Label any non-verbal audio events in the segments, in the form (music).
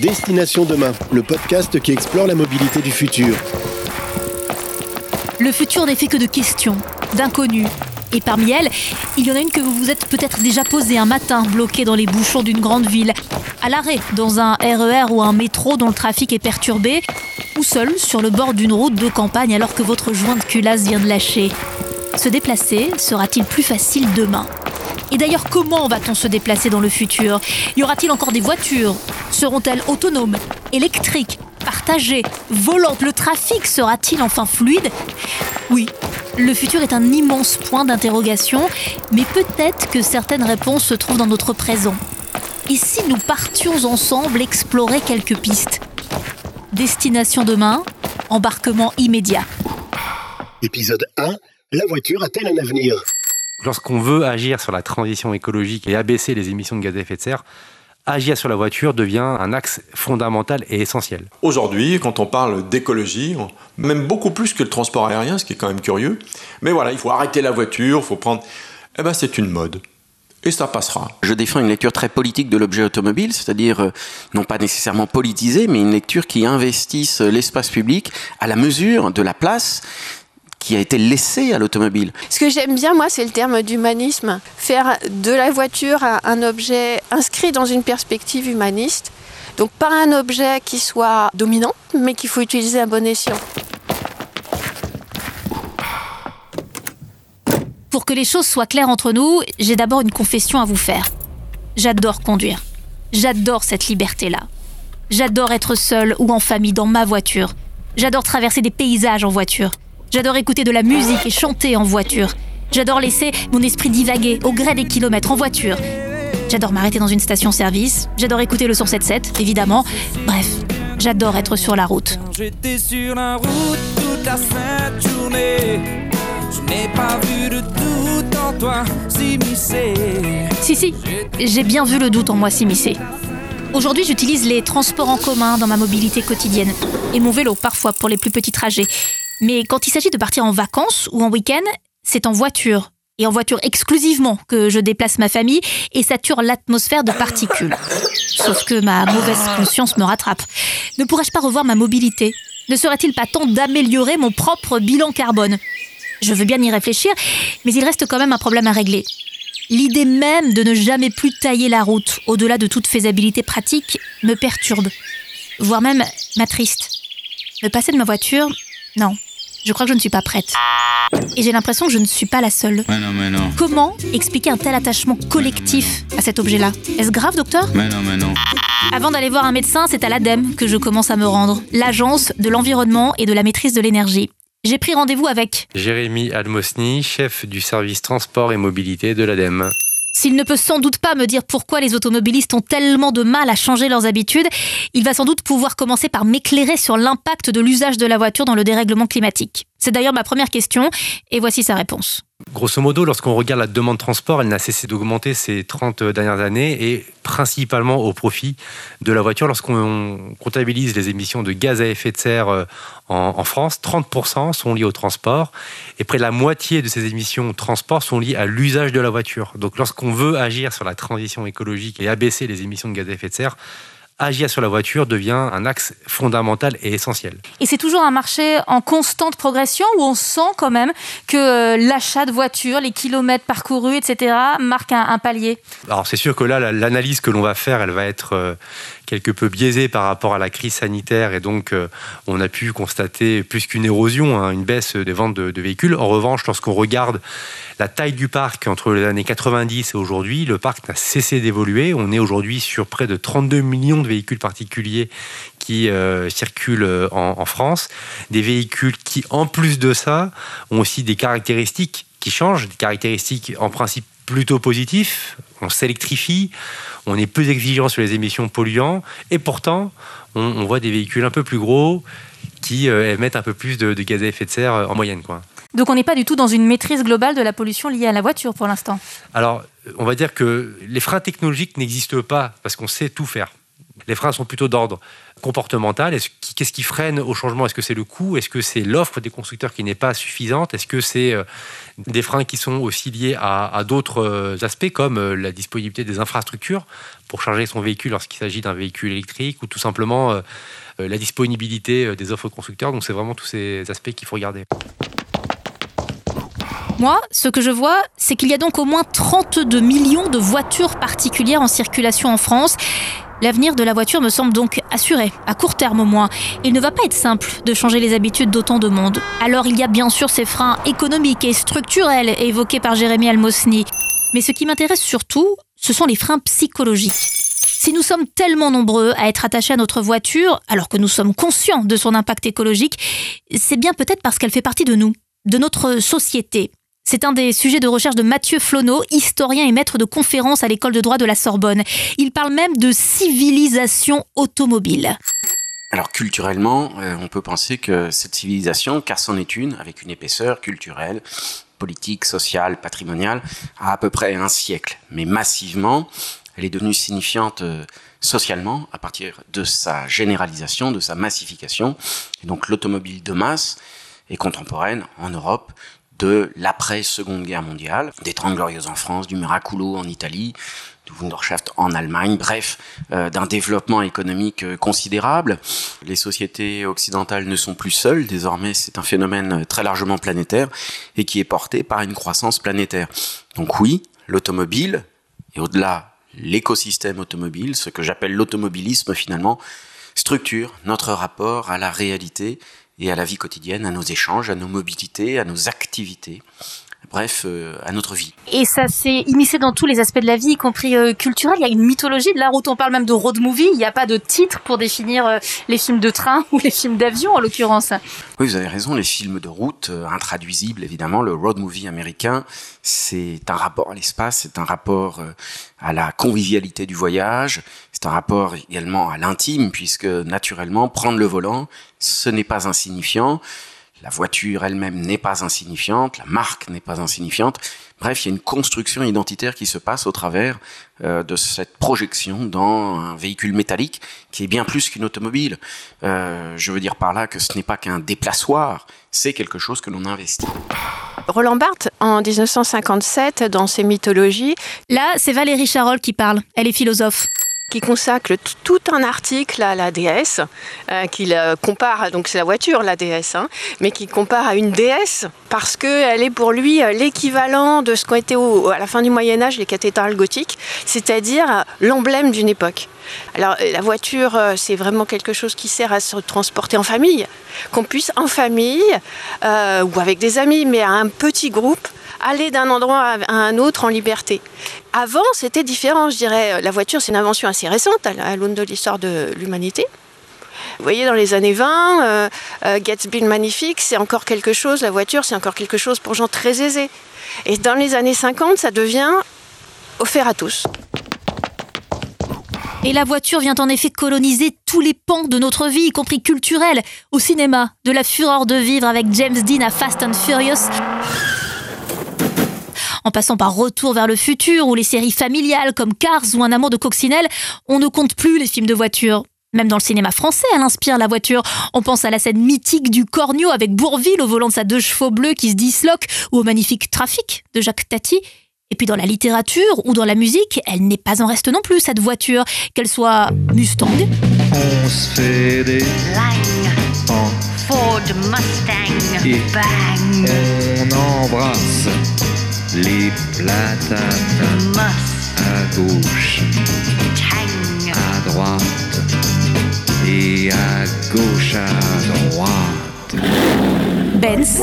Destination Demain, le podcast qui explore la mobilité du futur. Le futur n'est fait que de questions, d'inconnus. Et parmi elles, il y en a une que vous vous êtes peut-être déjà posée un matin, bloqué dans les bouchons d'une grande ville, à l'arrêt, dans un RER ou un métro dont le trafic est perturbé, ou seul sur le bord d'une route de campagne alors que votre joint de culasse vient de lâcher. Se déplacer sera-t-il plus facile demain? Et d'ailleurs, comment va-t-on se déplacer dans le futur? Y aura-t-il encore des voitures? Seront-elles autonomes, électriques, partagées, volantes? Le trafic sera-t-il enfin fluide? Oui, le futur est un immense point d'interrogation, mais peut-être que certaines réponses se trouvent dans notre présent. Et si nous partions ensemble explorer quelques pistes? Destination demain, embarquement immédiat. Épisode 1 La voiture a-t-elle un avenir? Lorsqu'on veut agir sur la transition écologique et abaisser les émissions de gaz à effet de serre, agir sur la voiture devient un axe fondamental et essentiel. Aujourd'hui, quand on parle d'écologie, même beaucoup plus que le transport aérien, ce qui est quand même curieux, mais voilà, il faut arrêter la voiture, il faut prendre... Eh ben c'est une mode et ça passera. Je défends une lecture très politique de l'objet automobile, c'est-à-dire euh, non pas nécessairement politisée, mais une lecture qui investisse l'espace public à la mesure de la place qui a été laissée à l'automobile. Ce que j'aime bien, moi, c'est le terme d'humanisme. Faire de la voiture un objet inscrit dans une perspective humaniste. Donc pas un objet qui soit dominant, mais qu'il faut utiliser à bon escient. Pour que les choses soient claires entre nous, j'ai d'abord une confession à vous faire. J'adore conduire. J'adore cette liberté-là. J'adore être seule ou en famille dans ma voiture. J'adore traverser des paysages en voiture. J'adore écouter de la musique et chanter en voiture. J'adore laisser mon esprit divaguer au gré des kilomètres en voiture. J'adore m'arrêter dans une station-service. J'adore écouter le 177, évidemment. Bref, j'adore être sur la route. J'étais sur la route toute la sainte journée. Je n'ai pas vu de doute en toi s'immiscer. Si, si, j'ai bien vu le doute en moi s'immiscer. Aujourd'hui, j'utilise les transports en commun dans ma mobilité quotidienne et mon vélo parfois pour les plus petits trajets. Mais quand il s'agit de partir en vacances ou en week-end, c'est en voiture et en voiture exclusivement que je déplace ma famille et sature l'atmosphère de particules. Sauf que ma mauvaise conscience me rattrape. Ne pourrais-je pas revoir ma mobilité? Ne serait-il pas temps d'améliorer mon propre bilan carbone? Je veux bien y réfléchir, mais il reste quand même un problème à régler. L'idée même de ne jamais plus tailler la route, au-delà de toute faisabilité pratique, me perturbe, voire même m'attriste. Me passer de ma voiture, non, je crois que je ne suis pas prête. Et j'ai l'impression que je ne suis pas la seule. Mais non, mais non. Comment expliquer un tel attachement collectif à cet objet-là? Est-ce grave, docteur? Mais non, mais non. Avant d'aller voir un médecin, c'est à l'ADEME que je commence à me rendre, l'Agence de l'environnement et de la maîtrise de l'énergie. J'ai pris rendez-vous avec Jérémy Almosny, chef du service transport et mobilité de l'ADEME. S'il ne peut sans doute pas me dire pourquoi les automobilistes ont tellement de mal à changer leurs habitudes, il va sans doute pouvoir commencer par m'éclairer sur l'impact de l'usage de la voiture dans le dérèglement climatique. C'est d'ailleurs ma première question, et voici sa réponse. Grosso modo, lorsqu'on regarde la demande de transport, elle n'a cessé d'augmenter ces 30 dernières années et principalement au profit de la voiture. Lorsqu'on comptabilise les émissions de gaz à effet de serre euh, en, France, 30% sont liées au transport et près de la moitié de ces émissions transport sont liées à l'usage de la voiture. Donc lorsqu'on veut agir sur la transition écologique et abaisser les émissions de gaz à effet de serre, agir sur la voiture devient un axe fondamental et essentiel. Et c'est toujours un marché en constante progression où on sent quand même que euh, l'achat de voitures, les kilomètres parcourus, etc., marque un, palier? Alors c'est sûr que là, l'analyse que l'on va faire, elle va être euh, quelque peu biaisé par rapport à la crise sanitaire et donc euh, on a pu constater plus qu'une érosion, hein, une baisse des ventes de, véhicules. En revanche, lorsqu'on regarde la taille du parc entre les années 90 et aujourd'hui, le parc n'a cessé d'évoluer. On est aujourd'hui sur près de 32 millions de véhicules particuliers qui euh, circulent euh, en, en France. Des véhicules qui, en plus de ça, ont aussi des caractéristiques qui changent, des caractéristiques en principe plutôt positifs. On s'électrifie, on est plus exigeant sur les émissions polluantes, et pourtant, on, voit des véhicules un peu plus gros qui euh, émettent un peu plus de, gaz à effet de serre en moyenne. Quoi. Donc on n'est pas du tout dans une maîtrise globale de la pollution liée à la voiture pour l'instant? Alors, on va dire que les freins technologiques n'existent pas parce qu'on sait tout faire. Les freins sont plutôt d'ordre comportemental. Qu'est-ce qui freine au changement? Est-ce que c'est le coût? Est-ce que c'est l'offre des constructeurs qui n'est pas suffisante? Est-ce que c'est euh, des freins qui sont aussi liés à, d'autres euh, aspects comme euh, la disponibilité des infrastructures pour charger son véhicule lorsqu'il s'agit d'un véhicule électrique ou tout simplement la disponibilité des offres constructeurs? Donc c'est vraiment tous ces aspects qu'il faut regarder. Moi, ce que je vois, c'est qu'il y a donc au moins 32 millions de voitures particulières en circulation en France. L'avenir de la voiture me semble donc assuré, à court terme au moins. Il ne va pas être simple de changer les habitudes d'autant de monde. Alors il y a bien sûr ces freins économiques et structurels évoqués par Jérémy Almosny. Mais ce qui m'intéresse surtout, ce sont les freins psychologiques. Si nous sommes tellement nombreux à être attachés à notre voiture, alors que nous sommes conscients de son impact écologique, c'est bien peut-être parce qu'elle fait partie de nous, de notre société. C'est un des sujets de recherche de Mathieu Flonneau, historien et maître de conférences à l'école de droit de la Sorbonne. Il parle même de civilisation automobile. Alors culturellement, euh, on peut penser que cette civilisation, car c'en est une, avec une épaisseur culturelle, politique, sociale, patrimoniale, a à peu près un siècle. Mais massivement, elle est devenue signifiante euh, socialement à partir de sa généralisation, de sa massification. Et donc l'automobile de masse est contemporaine en Europe de l'après-seconde guerre mondiale, des Trente Glorieuses en France, du Miraculo en Italie, du Wunderschaft en Allemagne, bref, euh, d'un développement économique euh, considérable. Les sociétés occidentales ne sont plus seules, désormais c'est un phénomène très largement planétaire et qui est porté par une croissance planétaire. Donc oui, l'automobile, et au-delà l'écosystème automobile, ce que j'appelle l'automobilisme finalement, structure notre rapport à la réalité et à la vie quotidienne, à nos échanges, à nos mobilités, à nos activités bref, euh, à notre vie. Et ça s'est immiscé dans tous les aspects de la vie, y compris euh, culturel. Il y a une mythologie de la route. On parle même de road movie. Il n'y a pas de titre pour définir euh, les films de train (laughs) ou les films d'avion, en l'occurrence. Oui, vous avez raison. Les films de route, intraduisibles, évidemment. Le road movie américain, c'est un rapport à l'espace, c'est un rapport à la convivialité du voyage, c'est un rapport également à l'intime, puisque naturellement, prendre le volant, ce n'est pas insignifiant. La voiture elle-même n'est pas insignifiante, la marque n'est pas insignifiante. Bref, il y a une construction identitaire qui se passe au travers euh, de cette projection dans un véhicule métallique qui est bien plus qu'une automobile. Euh, je veux dire par là que ce n'est pas qu'un déplaçoir, c'est quelque chose que l'on investit. Roland Barthes, en 1957, dans ses mythologies. Là, c'est Valérie Charol qui parle. Elle est philosophe qui consacre tout un article à la déesse, euh, qu'il compare, donc c'est la voiture la déesse, hein, mais qui compare à une déesse parce qu'elle est pour lui euh, l'équivalent de ce qu'ont été à la fin du Moyen Âge les cathédrales gothiques, c'est-à-dire euh, l'emblème d'une époque. Alors la voiture, c'est vraiment quelque chose qui sert à se transporter en famille, qu'on puisse en famille ou avec des amis, mais à un petit groupe, aller d'un endroit à un autre en liberté. Avant, c'était différent, je dirais. La voiture, c'est une invention assez récente à l'aune de l'histoire de l'humanité. Vous voyez, dans les années 20, euh, euh, magnifique, c'est encore quelque chose, la voiture, c'est encore quelque chose pour gens très aisés. Et dans les années 50, ça devient offert à tous. Et la voiture vient en effet coloniser tous les pans de notre vie, y compris culturelle, au cinéma, de la fureur de vivre avec James Dean à Fast and Furious en passant par Retour vers le futur ou les séries familiales comme Cars ou Un amour de coccinelle, on ne compte plus les films de voiture. Même dans le cinéma français, elle inspire la voiture. On pense à la scène mythique du Cornio avec Bourville au volant de sa deux chevaux bleus qui se disloque ou au magnifique Trafic de Jacques Tati. Et puis dans la littérature ou dans la musique, elle n'est pas en reste non plus, cette voiture, qu'elle soit Mustang. On se fait des Ford Mustang. Et Bang. On embrasse les platanes à gauche, à droite et à gauche à droite. Benz.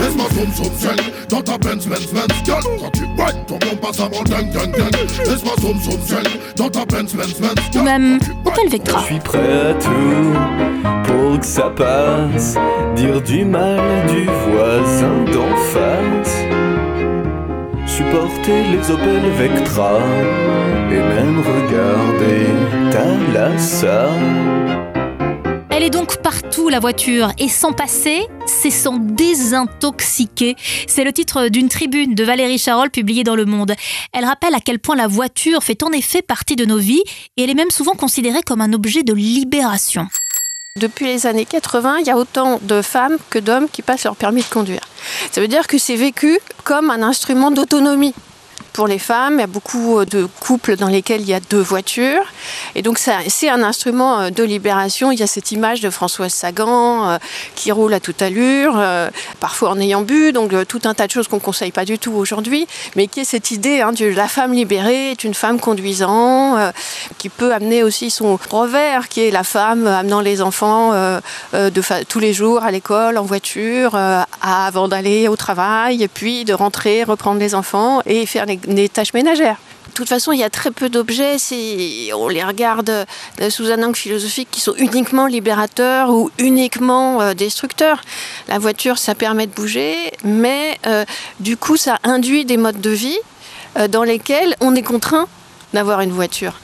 Laisse-moi zoom zoom zoom dans ta Benz Benz Benz Girl Quand tu boites, ton compas ça monte ding ding ding. Laisse-moi zoom zoom zoom dans ta Benz Benz Benz Ou même Opel Vectra. Je suis prêt à tout pour que ça passe. Dire du mal du voisin d'en face supporter les Opel Vectra et même regarder Thalassa. Elle est donc partie tout la voiture et s'en passer, c'est s'en désintoxiquer. C'est le titre d'une tribune de Valérie Charol publiée dans Le Monde. Elle rappelle à quel point la voiture fait en effet partie de nos vies et elle est même souvent considérée comme un objet de libération. Depuis les années 80, il y a autant de femmes que d'hommes qui passent leur permis de conduire. Ça veut dire que c'est vécu comme un instrument d'autonomie pour les femmes. Il y a beaucoup euh, de couples dans lesquels il y a deux voitures. Et donc, c'est un instrument euh, de libération. Il y a cette image de Françoise Sagan euh, qui roule à toute allure, parfois en ayant bu. Donc, tout un tas de choses qu'on ne conseille pas du tout aujourd'hui. Mais qui est cette idée hein, de la femme libérée est une femme conduisant, qui peut amener aussi son revers, qui est la femme amenant les enfants tous les jours à l'école, en voiture, avant d'aller au travail, et puis de rentrer, reprendre les enfants et faire les des tâches ménagères. De toute façon, il y a très peu d'objets, si on les regarde euh, sous un angle philosophique, qui sont uniquement libérateurs ou uniquement euh, destructeurs. La voiture, ça permet de bouger, mais euh, du coup, ça induit des modes de vie dans lesquels on est contraint d'avoir une voiture.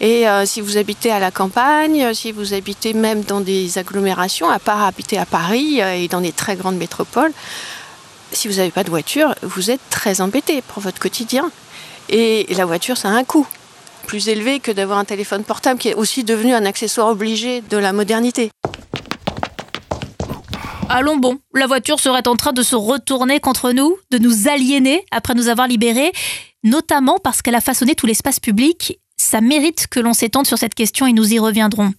Et si vous habitez à la campagne, si vous habitez même dans des agglomérations, à part habiter à Paris et dans des très grandes métropoles, si vous n'avez pas de voiture, vous êtes très embêté pour votre quotidien. Et la voiture, ça a un coût plus élevé que d'avoir un téléphone portable qui est aussi devenu un accessoire obligé de la modernité. Allons bon, la voiture serait en train de se retourner contre nous, de nous aliéner après nous avoir libérés, notamment parce qu'elle a façonné tout l'espace public. Ça mérite que l'on s'étende sur cette question et nous y reviendrons.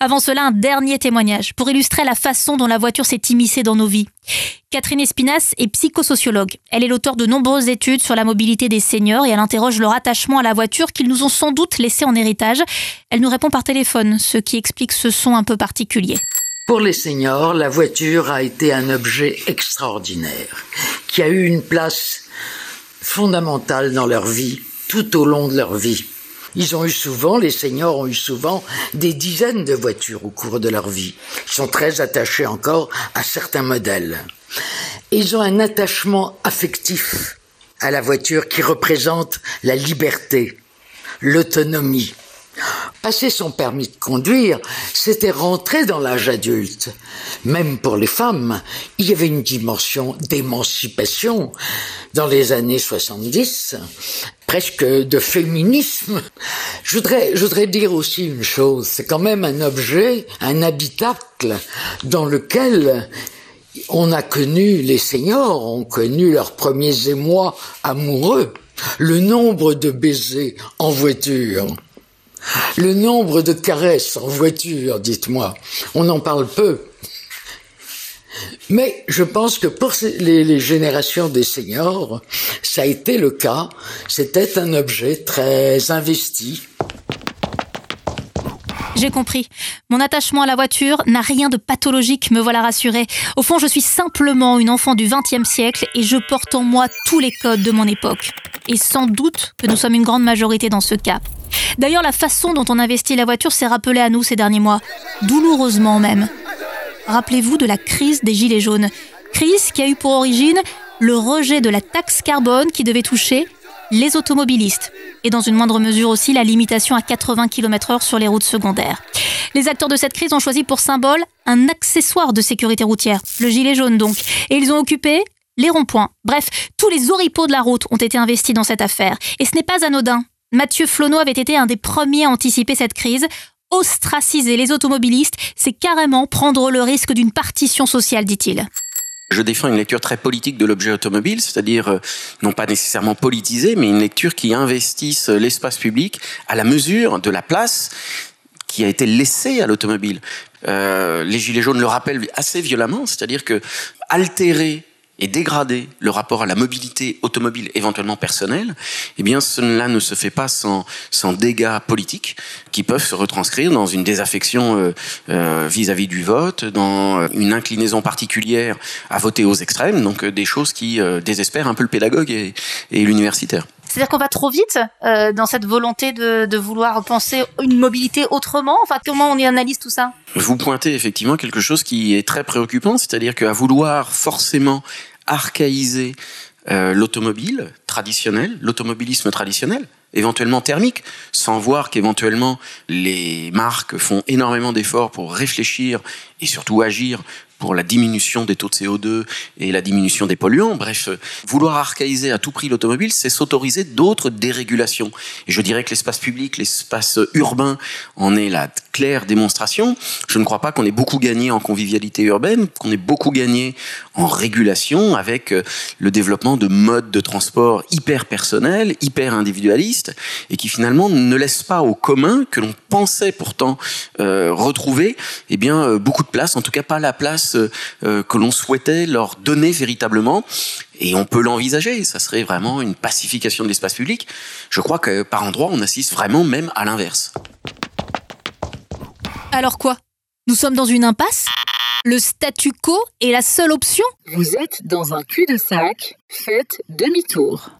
Avant cela, un dernier témoignage pour illustrer la façon dont la voiture s'est immiscée dans nos vies. Catherine Espinas est psychosociologue. Elle est l'auteur de nombreuses études sur la mobilité des seniors et elle interroge leur attachement à la voiture qu'ils nous ont sans doute laissé en héritage. Elle nous répond par téléphone, ce qui explique ce son un peu particulier. Pour les seniors, la voiture a été un objet extraordinaire qui a eu une place fondamentale dans leur vie tout au long de leur vie. Ils ont eu souvent, les seniors ont eu souvent des dizaines de voitures au cours de leur vie. Ils sont très attachés encore à certains modèles. ils ont un attachement affectif à la voiture qui représente la liberté, l'autonomie. Passer son permis de conduire, c'était rentrer dans l'âge adulte. Même pour les femmes, il y avait une dimension d'émancipation dans les années 70, presque de féminisme. Je voudrais, je voudrais dire aussi une chose, c'est quand même un objet, un habitacle dans lequel on a connu, les seniors ont connu leurs premiers émois amoureux, le nombre de baisers en voiture le nombre de caresses en voiture, dites-moi, on en parle peu. Mais je pense que pour les, générations des seniors, ça a été le cas. C'était un objet très investi. J'ai compris. Mon attachement à la voiture n'a rien de pathologique, me voilà rassurée. Au fond, je suis simplement une enfant du XXe siècle et je porte en moi tous les codes de mon époque. Et sans doute que nous sommes une grande majorité dans ce cas. D'ailleurs, la façon dont on investit la voiture s'est rappelée à nous ces derniers mois, douloureusement même. Rappelez-vous de la crise des Gilets jaunes. Crise qui a eu pour origine le rejet de la taxe carbone qui devait toucher les automobilistes et dans une moindre mesure aussi la limitation à 80 km/h sur les routes secondaires. Les acteurs de cette crise ont choisi pour symbole un accessoire de sécurité routière, le gilet jaune donc, et ils ont occupé les ronds-points. Bref, tous les oripeaux de la route ont été investis dans cette affaire. Et ce n'est pas anodin. Mathieu Flonneau avait été un des premiers à anticiper cette crise. Ostraciser les automobilistes, c'est carrément prendre le risque d'une partition sociale, dit-il. Je défends une lecture très politique de l'objet automobile, c'est-à-dire euh, non pas nécessairement politisée, mais une lecture qui investisse l'espace public à la mesure de la place qui a été laissée à l'automobile. Euh, les Gilets jaunes le rappellent assez violemment, c'est-à-dire que altérer et dégrader le rapport à la mobilité automobile éventuellement personnelle, eh bien cela ne se fait pas sans, dégâts politiques qui peuvent se retranscrire dans une désaffection euh, euh, vis-à-vis du vote, dans une inclinaison particulière à voter aux extrêmes, donc euh, des choses qui désespèrent un peu le pédagogue et, et l'universitaire. C'est-à-dire qu'on va trop vite euh, dans cette volonté de, vouloir penser une mobilité autrement? Enfin, comment on y analyse tout ça? Vous pointez effectivement quelque chose qui est très préoccupant, c'est-à-dire qu'à vouloir forcément archaïser euh, l'automobile traditionnelle, l'automobilisme traditionnel, éventuellement thermique, sans voir qu'éventuellement les marques font énormément d'efforts pour réfléchir et surtout agir pour la diminution des taux de CO2 et la diminution des polluants. Bref, vouloir archaïser à tout prix l'automobile, c'est s'autoriser d'autres dérégulations. Et je dirais que l'espace public, l'espace urbain en est la claire démonstration. Je ne crois pas qu'on ait beaucoup gagné en convivialité urbaine, qu'on ait beaucoup gagné en régulation avec euh, le développement de modes de transport hyper personnels, hyper individualistes, et qui finalement ne laissent pas au commun, que l'on pensait pourtant euh, retrouver, eh bien, euh, beaucoup de place, en tout cas pas la place euh, que l'on souhaitait leur donner véritablement. Et on peut l'envisager, ça serait vraiment une pacification de l'espace public. Je crois que par endroits, on assiste vraiment même à l'inverse. Alors quoi? Nous sommes dans une impasse? Le statu quo est la seule option Vous êtes dans un cul-de-sac, faites demi-tour.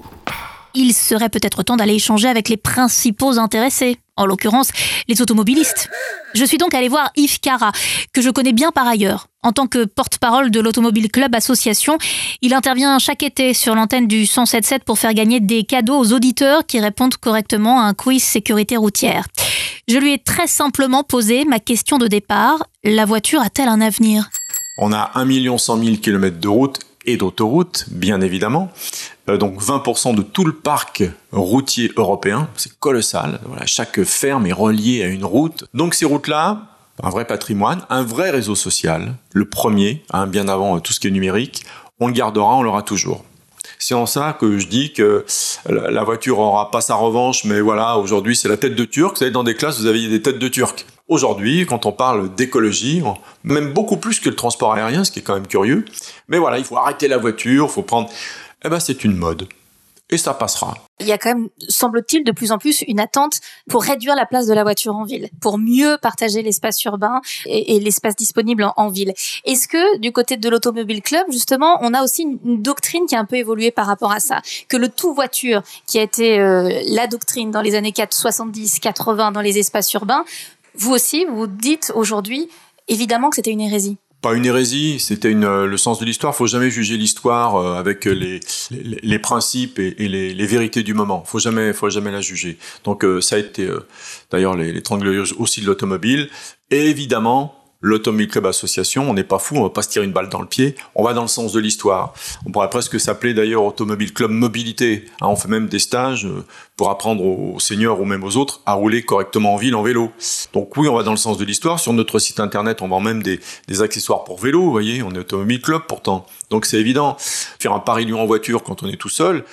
Il serait peut-être temps d'aller échanger avec les principaux intéressés, en l'occurrence les automobilistes. Je suis donc allé voir Yves Cara, que je connais bien par ailleurs. En tant que porte-parole de l'Automobile Club Association, il intervient chaque été sur l'antenne du 177 pour faire gagner des cadeaux aux auditeurs qui répondent correctement à un quiz sécurité routière. Je lui ai très simplement posé ma question de départ. La voiture a-t-elle un avenir? On a 1 100 000 km de route et d'autoroutes, bien évidemment. Euh, donc 20% de tout le parc routier européen, c'est colossal. Voilà, chaque ferme est reliée à une route. Donc ces routes-là, un vrai patrimoine, un vrai réseau social, le premier, hein, bien avant euh, tout ce qui est numérique, on le gardera, on l'aura toujours. C'est en ça que je dis que la voiture aura pas sa revanche, mais voilà, aujourd'hui c'est la tête de Turc. Vous savez, dans des classes, vous avez des têtes de Turc. Aujourd'hui, quand on parle d'écologie, même beaucoup plus que le transport aérien, ce qui est quand même curieux, mais voilà, il faut arrêter la voiture, il faut prendre... Eh ben, c'est une mode. Ça passera. Il y a quand même, semble-t-il, de plus en plus une attente pour réduire la place de la voiture en ville, pour mieux partager l'espace urbain et, l'espace disponible en, ville. Est-ce que du côté de l'automobile club, justement, on a aussi une, doctrine qui a un peu évolué par rapport à ça, que le tout voiture, qui a été euh, la doctrine dans les années 70, 80 dans les espaces urbains, vous aussi, vous dites aujourd'hui, évidemment que c'était une hérésie pas une hérésie, c'était euh, le sens de l'histoire. Faut jamais juger l'histoire euh, avec les, les, principes et, les, vérités du moment. Faut jamais, faut jamais la juger. Donc euh, ça a été d'ailleurs les, les 30 glorieuses aussi de l'automobile. Et évidemment, l'Automobile Club Association, on n'est pas fou, on va pas se tirer une balle dans le pied, on va dans le sens de l'histoire. On pourrait presque s'appeler d'ailleurs Automobile Club Mobilité. Hein, on fait même des stages pour apprendre aux seniors ou même aux autres à rouler correctement en ville en vélo. Donc oui, on va dans le sens de l'histoire. Sur notre site internet, on vend même des, des accessoires pour vélo, vous voyez, on est Automobile Club pourtant. Donc c'est évident, faire un Paris-Lyon en voiture quand on est tout seul,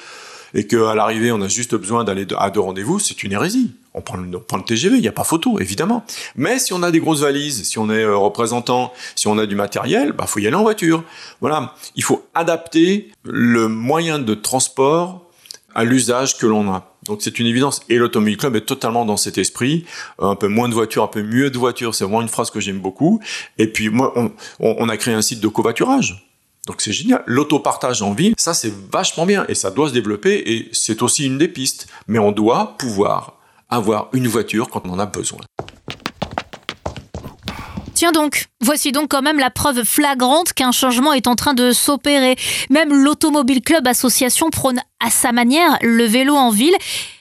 et qu'à l'arrivée, on a juste besoin d'aller à deux rendez-vous, c'est une hérésie. On prend, le, TGV, il n'y a pas photo, évidemment. Mais si on a des grosses valises, si on est euh, représentant, si on a du matériel, bah faut y aller en voiture. Voilà, il faut adapter le moyen de transport à l'usage que l'on a. Donc c'est une évidence. Et l'Automobile Club est totalement dans cet esprit. Un peu moins de voitures, un peu mieux de voitures. C'est vraiment une phrase que j'aime beaucoup. Et puis moi, on, on a créé un site de covoiturage. Donc c'est génial. L'autopartage en ville, ça c'est vachement bien et ça doit se développer et c'est aussi une des pistes. Mais on doit pouvoir avoir une voiture quand on en a besoin. Tiens donc, voici donc quand même la preuve flagrante qu'un changement est en train de s'opérer. Même l'Automobile Club Association prône à sa manière le vélo en ville.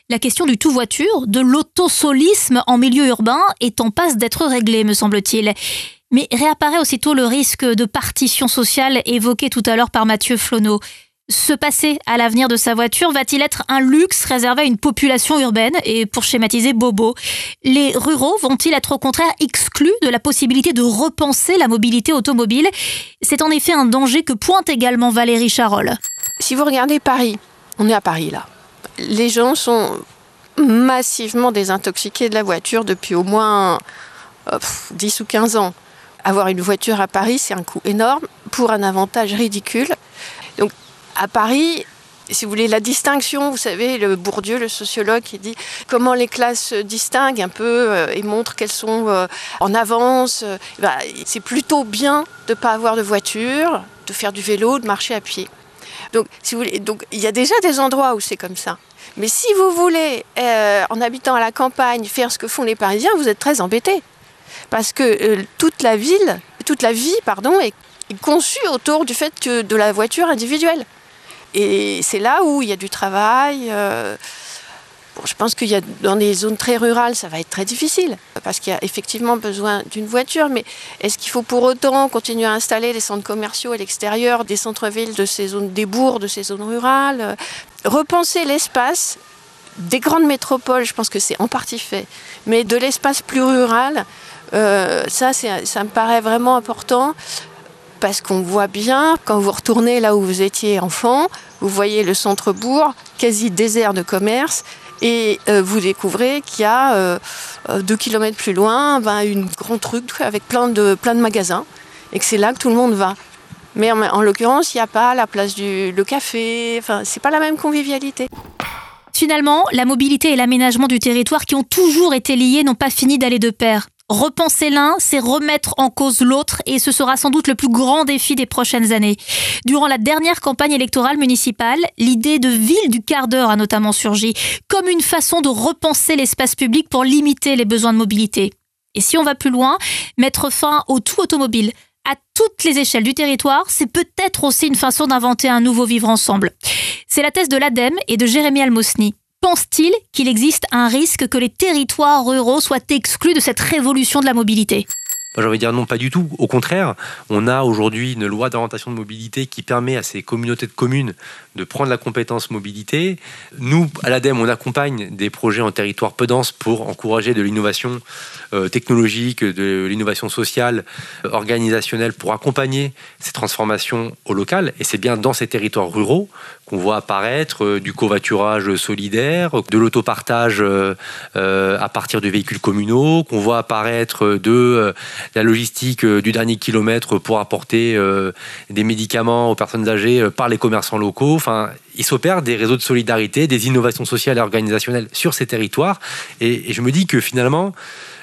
La question du tout voiture, de l'autosolisme en milieu urbain est en passe d'être réglée, me semble-t-il. Mais réapparaît aussitôt le risque de partition sociale évoqué tout à l'heure par Mathieu Flonneau. Se passer à l'avenir de sa voiture va-t-il être un luxe réservé à une population urbaine et pour schématiser bobo? Les ruraux vont-ils être au contraire exclus de la possibilité de repenser la mobilité automobile? C'est en effet un danger que pointe également Valérie Charol. Si vous regardez Paris, on est à Paris là. Les gens sont massivement désintoxiqués de la voiture depuis au moins euh, 10 ou 15 ans. Avoir une voiture à Paris, c'est un coût énorme pour un avantage ridicule. Donc à Paris, si vous voulez, la distinction, vous savez, le Bourdieu, le sociologue, qui dit comment les classes se distinguent un peu euh, et montrent qu'elles sont euh, en avance. Euh, bah, c'est plutôt bien de ne pas avoir de voiture, de faire du vélo, de marcher à pied. Donc, il y a déjà des endroits où c'est comme ça. Mais si vous voulez, en habitant à la campagne, faire ce que font les Parisiens, vous êtes très embêtés. Parce que euh, toute la ville, toute la vie, pardon, est, conçue autour du fait que de la voiture individuelle. Et c'est là où il y a du travail. Euh, je pense qu'il y a dans des zones très rurales, ça va être très difficile parce qu'il y a effectivement besoin d'une voiture. Mais est-ce qu'il faut pour autant continuer à installer des centres commerciaux à l'extérieur des centres-villes de ces zones, des bourgs, de ces zones rurales Repenser l'espace des grandes métropoles, je pense que c'est en partie fait, mais de l'espace plus rural, euh, ça, ça me paraît vraiment important parce qu'on voit bien, quand vous retournez là où vous étiez enfant, vous voyez le centre-bourg quasi désert de commerce et euh, vous découvrez qu'il y a euh, deux kilomètres plus loin ben, une grand truc avec plein de, magasins et que c'est là que tout le monde va. Mais en, l'occurrence, il n'y a pas la place du café, enfin, c'est pas la même convivialité. Finalement, la mobilité et l'aménagement du territoire qui ont toujours été liés n'ont pas fini d'aller de pair. Repenser l'un, c'est remettre en cause l'autre et ce sera sans doute le plus grand défi des prochaines années. Durant la dernière campagne électorale municipale, l'idée de ville du quart d'heure a notamment surgi comme une façon de repenser l'espace public pour limiter les besoins de mobilité. Et si on va plus loin, mettre fin au tout automobile à toutes les échelles du territoire, c'est peut-être aussi une façon d'inventer un nouveau vivre ensemble. C'est la thèse de l'ADEME et de Jérémy Almosny. Pense-t-il qu'il existe un risque que les territoires ruraux soient exclus de cette révolution de la mobilité? J'ai envie de dire non, pas du tout. Au contraire, on a aujourd'hui une loi d'orientation de mobilité qui permet à ces communautés de communes de prendre la compétence mobilité. Nous, à l'ADEME, on accompagne des projets en territoire peu dense pour encourager de l'innovation euh, technologique, de l'innovation sociale, euh, organisationnelle, pour accompagner ces transformations au local. Et c'est bien dans ces territoires ruraux qu'on voit apparaître euh, du covoiturage solidaire, de l'autopartage à partir de véhicules communaux, qu'on voit apparaître de la logistique du dernier kilomètre pour apporter des médicaments aux personnes âgées par les commerçants locaux. Enfin, il s'opère des réseaux de solidarité, des innovations sociales et organisationnelles sur ces territoires. Et, je me dis que finalement,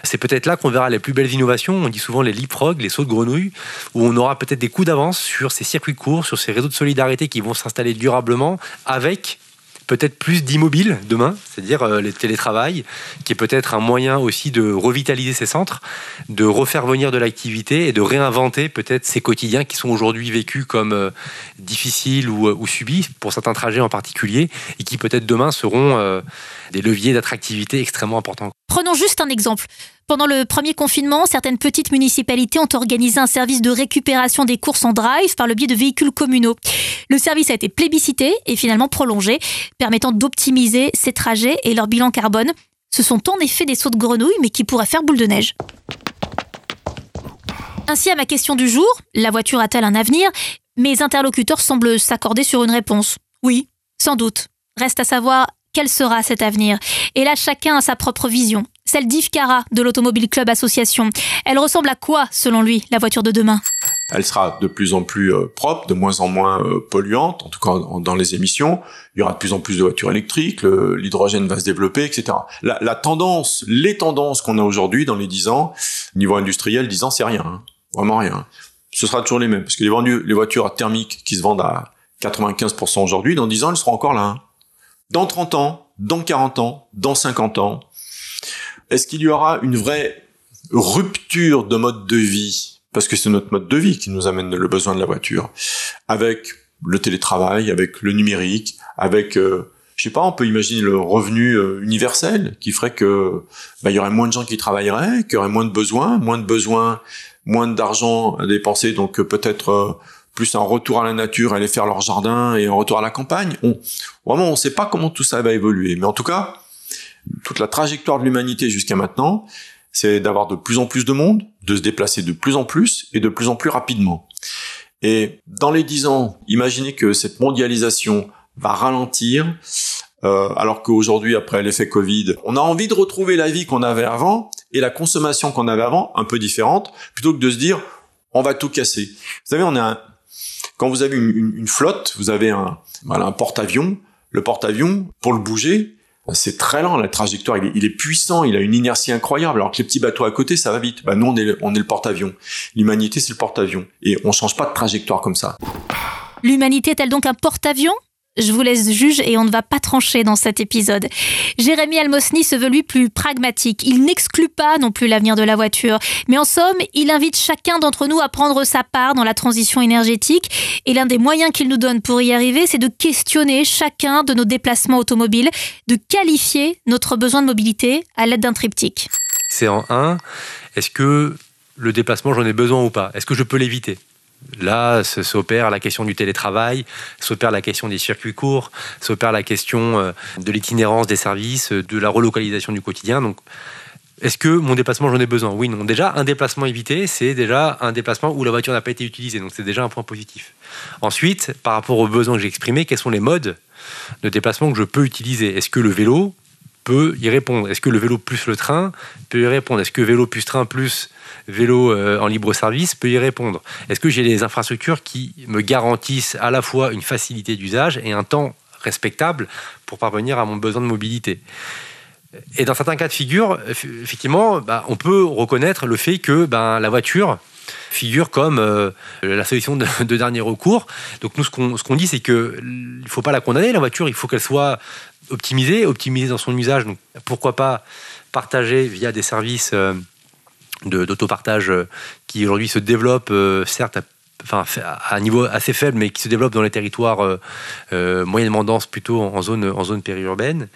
c'est peut-être là qu'on verra les plus belles innovations. On dit souvent les leapfrogs, les sauts de grenouille, où on aura peut-être des coups d'avance sur ces circuits courts, sur ces réseaux de solidarité qui vont s'installer durablement avec peut-être plus d'immobile demain, c'est-à-dire euh, le télétravail, qui est peut-être un moyen aussi de revitaliser ces centres, de refaire venir de l'activité et de réinventer peut-être ces quotidiens qui sont aujourd'hui vécus comme euh, difficiles ou, ou, subis, pour certains trajets en particulier, et qui peut-être demain seront euh, des leviers d'attractivité extrêmement importants. Prenons juste un exemple. Pendant le premier confinement, certaines petites municipalités ont organisé un service de récupération des courses en drive par le biais de véhicules communaux. Le service a été plébiscité et finalement prolongé, permettant d'optimiser ces trajets et leur bilan carbone. Ce sont en effet des sauts de grenouille, mais qui pourraient faire boule de neige. Ainsi, à ma question du jour, la voiture a-t-elle un avenir? Mes interlocuteurs semblent s'accorder sur une réponse. Oui, sans doute. Reste à savoir quel sera cet avenir. Et là, chacun a sa propre vision. Celle d'Yves Cara de l'Automobile Club Association. Elle ressemble à quoi, selon lui, la voiture de demain? Elle sera de plus en plus euh, propre, de moins en moins euh, polluante, en tout cas dans les émissions. Il y aura de plus en plus de voitures électriques, l'hydrogène va se développer, etc. La, tendance, les tendances qu'on a aujourd'hui dans les 10 ans, niveau industriel, 10 ans, c'est rien, hein. vraiment rien. Ce sera toujours les mêmes, parce que les, les voitures thermiques qui se vendent à 95% aujourd'hui, dans 10 ans, elles seront encore là. Hein dans 30 ans, dans 40 ans, dans 50 ans, est-ce qu'il y aura une vraie rupture de mode de vie? Parce que c'est notre mode de vie qui nous amène le besoin de la voiture. Avec le télétravail, avec le numérique, avec... Euh, je sais pas, on peut imaginer le revenu euh, universel qui ferait que bah, il y aurait moins de gens qui travailleraient, qu'il y aurait moins de besoins, moins de besoins, moins d'argent à dépenser, donc euh, peut-être euh, plus un retour à la nature, aller faire leur jardin et un retour à la campagne. On, vraiment, on ne sait pas comment tout ça va évoluer. Mais en tout cas, toute la trajectoire de l'humanité jusqu'à maintenant, c'est d'avoir de plus en plus de monde, de se déplacer de plus en plus et de plus en plus rapidement. Et dans les dix ans, imaginez que cette mondialisation va ralentir, euh, alors qu'aujourd'hui, après l'effet Covid, on a envie de retrouver la vie qu'on avait avant et la consommation qu'on avait avant, un peu différente, plutôt que de se dire on va tout casser. Vous savez, on a quand vous avez une, flotte, vous avez un, porte-avions. Le porte-avions, pour le bouger, c'est très lent, la trajectoire, il est, puissant, il a une inertie incroyable, alors que les petits bateaux à côté, ça va vite. Bah, nous, on est, le porte-avions. L'humanité, c'est le porte-avions. Et on change pas de trajectoire comme ça. L'humanité est-elle donc un porte-avions? Je vous laisse juge et on ne va pas trancher dans cet épisode. Jérémy Almosny se veut lui plus pragmatique. Il n'exclut pas non plus l'avenir de la voiture. Mais en somme, il invite chacun d'entre nous à prendre sa part dans la transition énergétique. Et l'un des moyens qu'il nous donne pour y arriver, c'est de questionner chacun de nos déplacements automobiles, de qualifier notre besoin de mobilité à l'aide d'un triptyque. C'est en 1, est-ce que le déplacement, j'en ai besoin ou pas? Est-ce que je peux l'éviter? Là, s'opère la question du télétravail, s'opère la question des circuits courts, s'opère la question euh, de l'itinérance des services, de la relocalisation du quotidien. Donc, est-ce que mon déplacement, j'en ai besoin? Oui, non. Déjà, un déplacement évité, c'est déjà un déplacement où la voiture n'a pas été utilisée. Donc, c'est déjà un point positif. Ensuite, par rapport aux besoins que j'ai exprimés, quels sont les modes de déplacement que je peux utiliser? Est-ce que le vélo peut y répondre. Est-ce que le vélo plus le train peut y répondre? Est-ce que vélo plus train plus vélo euh, en libre service peut y répondre? Est-ce que j'ai des infrastructures qui me garantissent à la fois une facilité d'usage et un temps respectable pour parvenir à mon besoin de mobilité? Et dans certains cas de figure, effectivement, bah, on peut reconnaître le fait que ben, la voiture figure comme euh, la solution de, dernier recours. Donc nous, ce qu'on dit, c'est qu'il ne faut pas la condamner, la voiture, il faut qu'elle soit optimisée, optimisée dans son usage. Donc pourquoi pas partager via des services euh, d'autopartage euh, qui aujourd'hui se développent, euh, certes, à, un niveau assez faible, mais qui se développent dans les territoires moyennement denses, plutôt en zone périurbaine.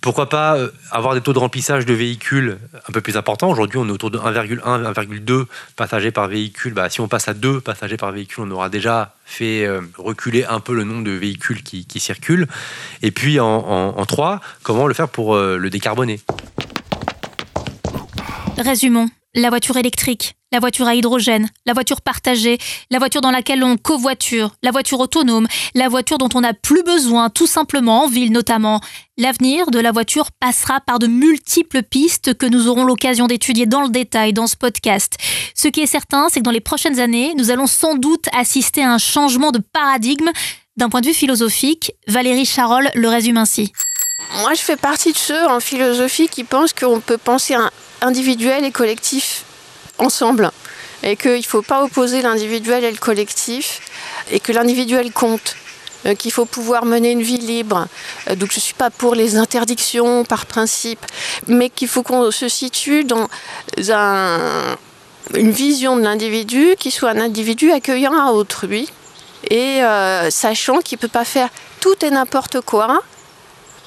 Pourquoi pas avoir des taux de remplissage de véhicules un peu plus importants? Aujourd'hui, on est autour de 1,1, 1,2 passagers par véhicule. Bah, si on passe à 2 passagers par véhicule, on aura déjà fait reculer un peu le nombre de véhicules qui, circulent. Et puis en, en 3, comment le faire pour le décarboner? Résumons. La voiture électrique, la voiture à hydrogène, la voiture partagée, la voiture dans laquelle on covoiture, la voiture autonome, la voiture dont on n'a plus besoin, tout simplement, en ville notamment. L'avenir de la voiture passera par de multiples pistes que nous aurons l'occasion d'étudier dans le détail dans ce podcast. Ce qui est certain, c'est que dans les prochaines années, nous allons sans doute assister à un changement de paradigme. D'un point de vue philosophique, Valérie Charol le résume ainsi. Moi, je fais partie de ceux en philosophie qui pensent qu'on peut penser individuel et collectif ensemble et qu'il ne faut pas opposer l'individuel et le collectif et que l'individuel compte euh, qu'il faut pouvoir mener une vie libre. Euh, donc je ne suis pas pour les interdictions par principe, mais qu'il faut qu'on se situe dans une vision de l'individu qui soit un individu accueillant à autrui et euh, sachant qu'il ne peut pas faire tout et n'importe quoi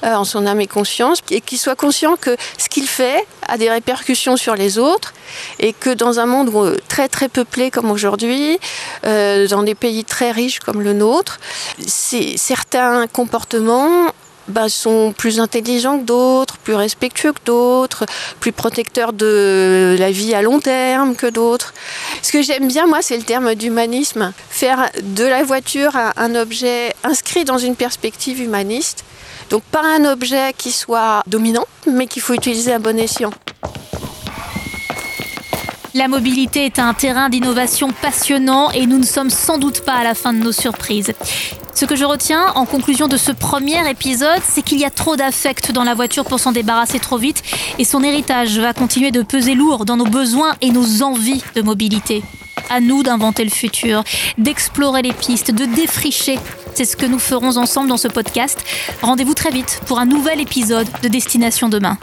euh, en son âme et conscience, et qu'il soit conscient que ce qu'il fait a des répercussions sur les autres, et que dans un monde euh, très très peuplé comme aujourd'hui, euh, dans des pays très riches comme le nôtre, certains comportements bah, sont plus intelligents que d'autres, plus respectueux que d'autres, plus protecteurs de la vie à long terme que d'autres. Ce que j'aime bien, moi, c'est le terme d'humanisme. Faire de la voiture un objet inscrit dans une perspective humaniste donc pas un objet qui soit dominant, mais qu'il faut utiliser à bon escient. La mobilité est un terrain d'innovation passionnant et nous ne sommes sans doute pas à la fin de nos surprises. Ce que je retiens en conclusion de ce premier épisode, c'est qu'il y a trop d'affect dans la voiture pour s'en débarrasser trop vite et son héritage va continuer de peser lourd dans nos besoins et nos envies de mobilité. À nous d'inventer le futur, d'explorer les pistes, de défricher c'est ce que nous ferons ensemble dans ce podcast. Rendez-vous très vite pour un nouvel épisode de Destination Demain.